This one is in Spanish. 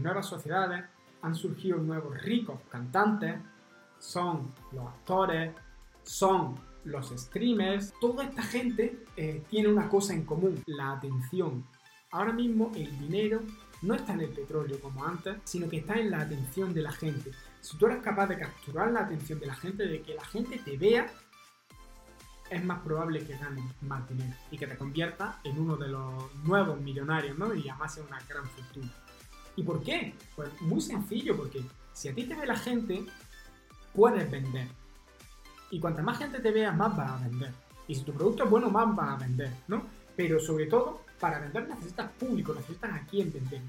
nuevas sociedades han surgido nuevos ricos cantantes, son los actores, son los streamers. Toda esta gente eh, tiene una cosa en común, la atención. Ahora mismo el dinero no está en el petróleo como antes, sino que está en la atención de la gente. Si tú eres capaz de capturar la atención de la gente, de que la gente te vea, es más probable que ganes más dinero y que te conviertas en uno de los nuevos millonarios, ¿no? Y además en una gran fortuna. ¿Y por qué? Pues muy sencillo, porque si a ti te ve la gente, puedes vender. Y cuanta más gente te vea, más vas a vender. Y si tu producto es bueno, más vas a vender, ¿no? Pero sobre todo, para vender necesitas público, necesitas a quién vender.